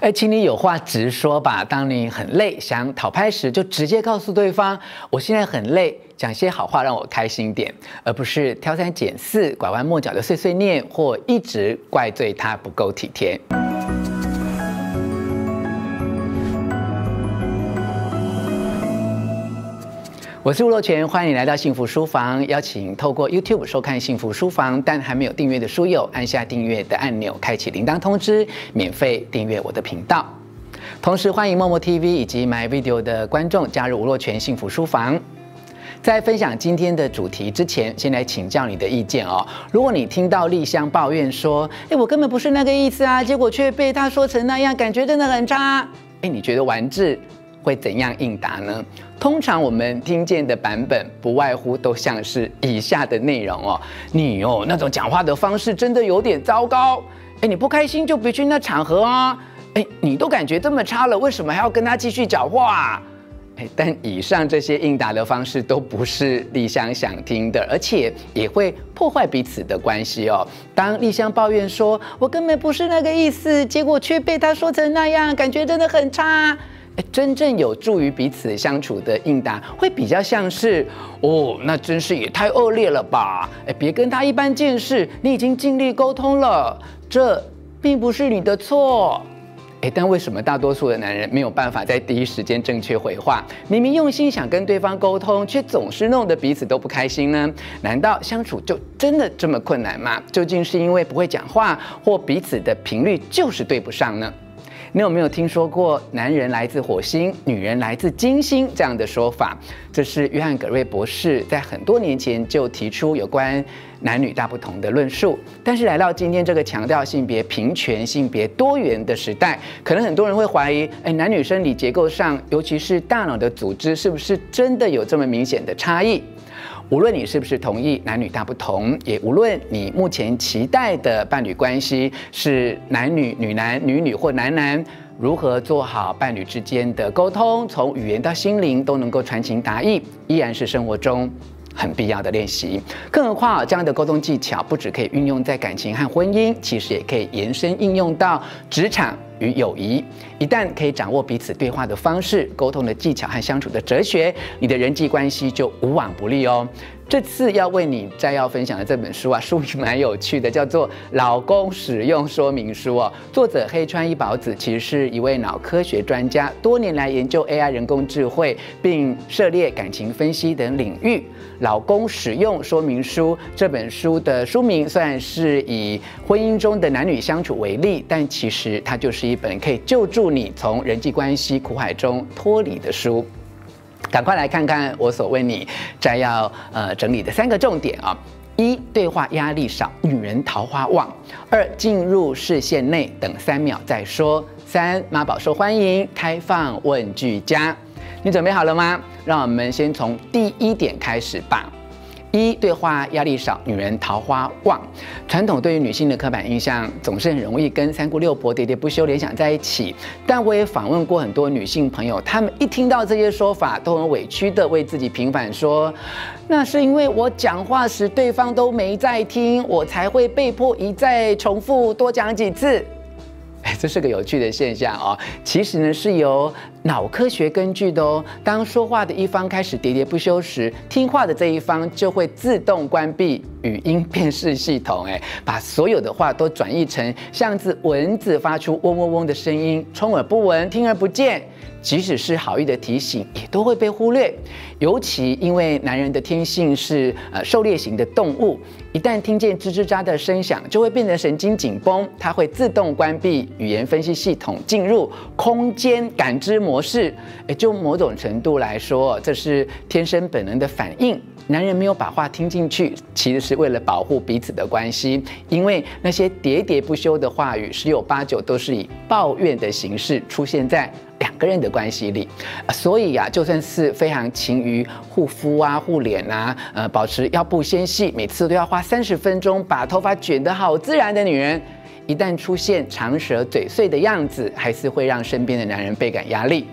哎，请你有话直说吧。当你很累想讨拍时，就直接告诉对方：“我现在很累，讲些好话让我开心点。”而不是挑三拣四、拐弯抹角的碎碎念，或一直怪罪他不够体贴。我是吴若权，欢迎你来到幸福书房。邀请透过 YouTube 收看幸福书房，但还没有订阅的书友，按下订阅的按钮，开启铃铛通知，免费订阅我的频道。同时欢迎默默 TV 以及 My Video 的观众加入吴若权幸福书房。在分享今天的主题之前，先来请教你的意见哦。如果你听到丽香抱怨说：“哎，我根本不是那个意思啊，结果却被他说成那样，感觉真的很差。”哎，你觉得丸子会怎样应答呢？通常我们听见的版本不外乎都像是以下的内容哦，你哦那种讲话的方式真的有点糟糕，哎，你不开心就别去那场合啊，哎，你都感觉这么差了，为什么还要跟他继续讲话？哎，但以上这些应答的方式都不是丽香想听的，而且也会破坏彼此的关系哦。当丽香抱怨说“我根本不是那个意思”，结果却被他说成那样，感觉真的很差。真正有助于彼此相处的应答，会比较像是哦，那真是也太恶劣了吧！哎，别跟他一般见识，你已经尽力沟通了，这并不是你的错。哎，但为什么大多数的男人没有办法在第一时间正确回话？明明用心想跟对方沟通，却总是弄得彼此都不开心呢？难道相处就真的这么困难吗？究竟是因为不会讲话，或彼此的频率就是对不上呢？你有没有听说过“男人来自火星，女人来自金星”这样的说法？这是约翰·格瑞博士在很多年前就提出有关男女大不同的论述。但是来到今天这个强调性别平权、性别多元的时代，可能很多人会怀疑：哎，男女生理结构上，尤其是大脑的组织，是不是真的有这么明显的差异？无论你是不是同意男女大不同，也无论你目前期待的伴侣关系是男女、女男、女女或男男，如何做好伴侣之间的沟通，从语言到心灵都能够传情达意，依然是生活中很必要的练习。更何况，这样的沟通技巧不只可以运用在感情和婚姻，其实也可以延伸应用到职场与友谊。一旦可以掌握彼此对话的方式、沟通的技巧和相处的哲学，你的人际关系就无往不利哦。这次要为你摘要分享的这本书啊，书名蛮有趣的，叫做《老公使用说明书》哦。作者黑川一保子其实是一位脑科学专家，多年来研究 AI 人工智慧，并涉猎感情分析等领域。《老公使用说明书》这本书的书名虽然是以婚姻中的男女相处为例，但其实它就是一本可以救助你从人际关系苦海中脱离的书。赶快来看看我所为你摘要呃整理的三个重点啊：一、对话压力少，女人桃花旺；二、进入视线内，等三秒再说；三、妈宝受欢迎，开放问句家。你准备好了吗？让我们先从第一点开始吧。一、对话压力少，女人桃花旺。传统对于女性的刻板印象总是很容易跟三姑六婆、喋喋不休联想在一起。但我也访问过很多女性朋友，她们一听到这些说法，都很委屈地为自己平反说：“那是因为我讲话时对方都没在听，我才会被迫一再重复多讲几次。”哎，这是个有趣的现象哦。其实呢，是由脑科学根据的哦。当说话的一方开始喋喋不休时，听话的这一方就会自动关闭语音辨识系统，哎，把所有的话都转译成像是蚊子发出嗡嗡嗡的声音，充耳不闻，听而不见。即使是好意的提醒，也都会被忽略。尤其因为男人的天性是呃狩猎型的动物，一旦听见吱吱喳的声响，就会变得神经紧绷，它会自动关闭语言分析系统，进入空间感知模式。诶，就某种程度来说，这是天生本能的反应。男人没有把话听进去，其实是为了保护彼此的关系，因为那些喋喋不休的话语，十有八九都是以抱怨的形式出现在个人的关系里。所以呀、啊，就算是非常勤于护肤啊、护脸啊，呃，保持腰部纤细，每次都要花三十分钟把头发卷得好自然的女人，一旦出现长舌嘴碎的样子，还是会让身边的男人倍感压力。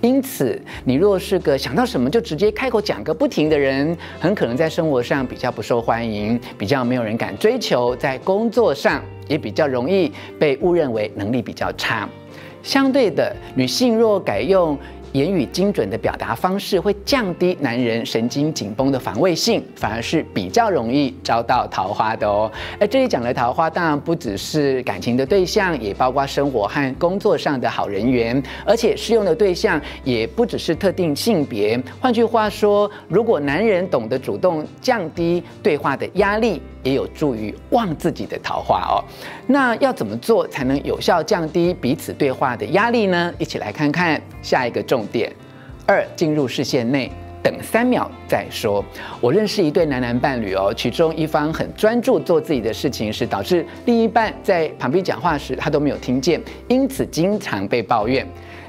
因此，你若是个想到什么就直接开口讲个不停的人，很可能在生活上比较不受欢迎，比较没有人敢追求，在工作上也比较容易被误认为能力比较差。相对的，女性若改用言语精准的表达方式会降低男人神经紧绷的防卫性，反而是比较容易招到桃花的哦。而这里讲的桃花，当然不只是感情的对象，也包括生活和工作上的好人缘，而且适用的对象也不只是特定性别。换句话说，如果男人懂得主动降低对话的压力，也有助于旺自己的桃花哦。那要怎么做才能有效降低彼此对话的压力呢？一起来看看下一个重点。二，进入视线内，等三秒再说。我认识一对男男伴侣哦，其中一方很专注做自己的事情，是导致另一半在旁边讲话时他都没有听见，因此经常被抱怨。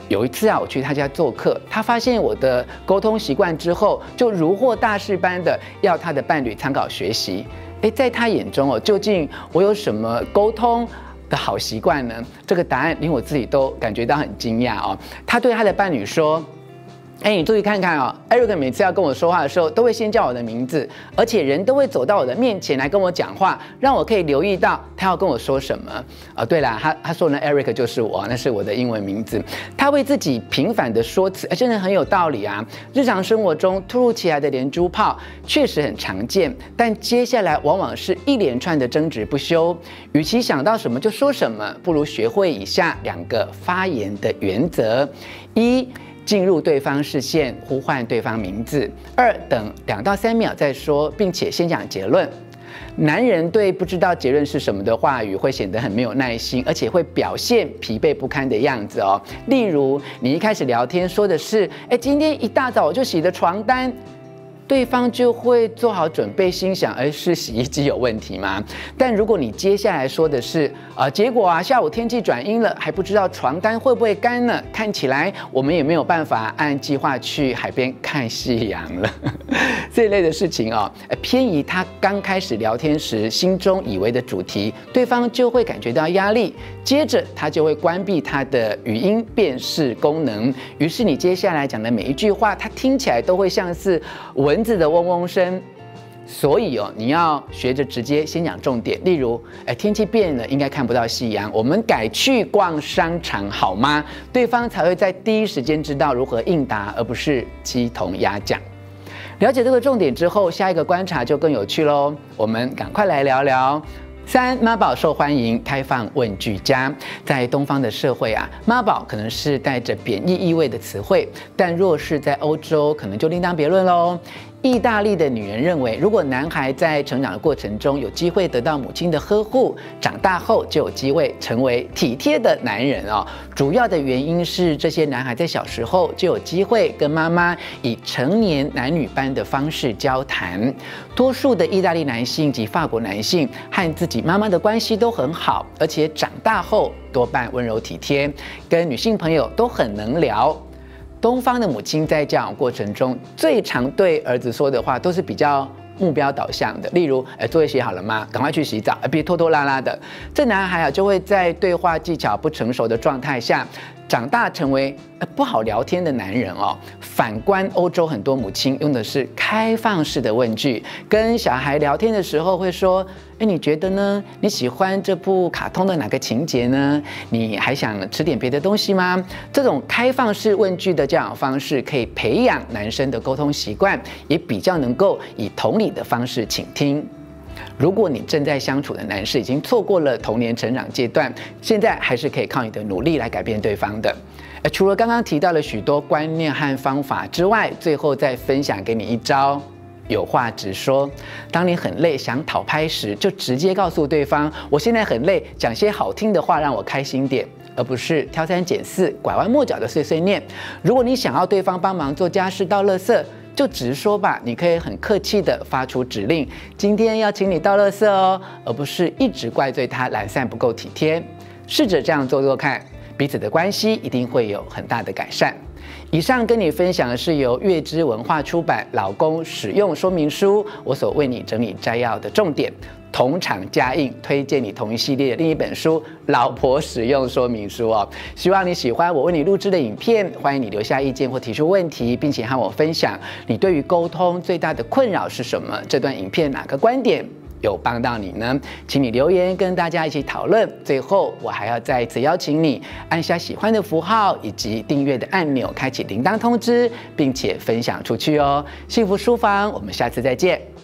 有一次啊，我去他家做客，他发现我的沟通习惯之后，就如获大事般的要他的伴侣参考学习。诶，在他眼中哦，究竟我有什么沟通的好习惯呢？这个答案连我自己都感觉到很惊讶哦。他对他的伴侣说。哎，你注意看看哦，Eric 每次要跟我说话的时候，都会先叫我的名字，而且人都会走到我的面前来跟我讲话，让我可以留意到他要跟我说什么。啊、哦，对了，他他说呢，Eric 就是我，那是我的英文名字。他为自己频繁的说辞，哎，真的很有道理啊。日常生活中突如其来的连珠炮确实很常见，但接下来往往是一连串的争执不休。与其想到什么就说什么，不如学会以下两个发言的原则：一。进入对方视线，呼唤对方名字；二，等两到三秒再说，并且先讲结论。男人对不知道结论是什么的话语会显得很没有耐心，而且会表现疲惫不堪的样子哦。例如，你一开始聊天说的是：“哎，今天一大早我就洗的床单。”对方就会做好准备，心想：哎，是洗衣机有问题吗？但如果你接下来说的是，啊，结果啊，下午天气转阴了，还不知道床单会不会干呢？看起来我们也没有办法按计划去海边看夕阳了。这类的事情哦，偏移他刚开始聊天时心中以为的主题，对方就会感觉到压力，接着他就会关闭他的语音辨识功能，于是你接下来讲的每一句话，他听起来都会像是文。蚊子的嗡嗡声，所以哦，你要学着直接先讲重点。例如，哎，天气变了，应该看不到夕阳，我们改去逛商场好吗？对方才会在第一时间知道如何应答，而不是鸡同鸭讲。了解这个重点之后，下一个观察就更有趣喽。我们赶快来聊聊。三，妈宝受欢迎，开放问句佳。在东方的社会啊，妈宝可能是带着贬义意味的词汇，但若是在欧洲，可能就另当别论喽。意大利的女人认为，如果男孩在成长的过程中有机会得到母亲的呵护，长大后就有机会成为体贴的男人哦。主要的原因是，这些男孩在小时候就有机会跟妈妈以成年男女般的方式交谈。多数的意大利男性及法国男性和自己妈妈的关系都很好，而且长大后多半温柔体贴，跟女性朋友都很能聊。东方的母亲在教养过程中，最常对儿子说的话都是比较目标导向的，例如，哎，作业写好了吗？赶快去洗澡，别拖拖拉拉的。这男孩啊，就会在对话技巧不成熟的状态下。长大成为不好聊天的男人哦。反观欧洲，很多母亲用的是开放式的问句，跟小孩聊天的时候会说：“哎，你觉得呢？你喜欢这部卡通的哪个情节呢？你还想吃点别的东西吗？”这种开放式问句的教养方式，可以培养男生的沟通习惯，也比较能够以同理的方式倾听。如果你正在相处的男士已经错过了童年成长阶段，现在还是可以靠你的努力来改变对方的。除了刚刚提到了许多观念和方法之外，最后再分享给你一招：有话直说。当你很累想讨拍时，就直接告诉对方：“我现在很累，讲些好听的话让我开心点，而不是挑三拣四、拐弯抹角的碎碎念。”如果你想要对方帮忙做家事、倒垃圾，就直说吧，你可以很客气地发出指令，今天要请你倒垃圾哦，而不是一直怪罪他懒散不够体贴。试着这样做做看，彼此的关系一定会有很大的改善。以上跟你分享的是由月之文化出版《老公使用说明书》，我所为你整理摘要的重点。同场加映，推荐你同一系列的另一本书《老婆使用说明书》哦。希望你喜欢我为你录制的影片，欢迎你留下意见或提出问题，并且和我分享你对于沟通最大的困扰是什么？这段影片哪个观点有帮到你呢？请你留言跟大家一起讨论。最后，我还要再一次邀请你按下喜欢的符号以及订阅的按钮，开启铃铛通知，并且分享出去哦。幸福书房，我们下次再见。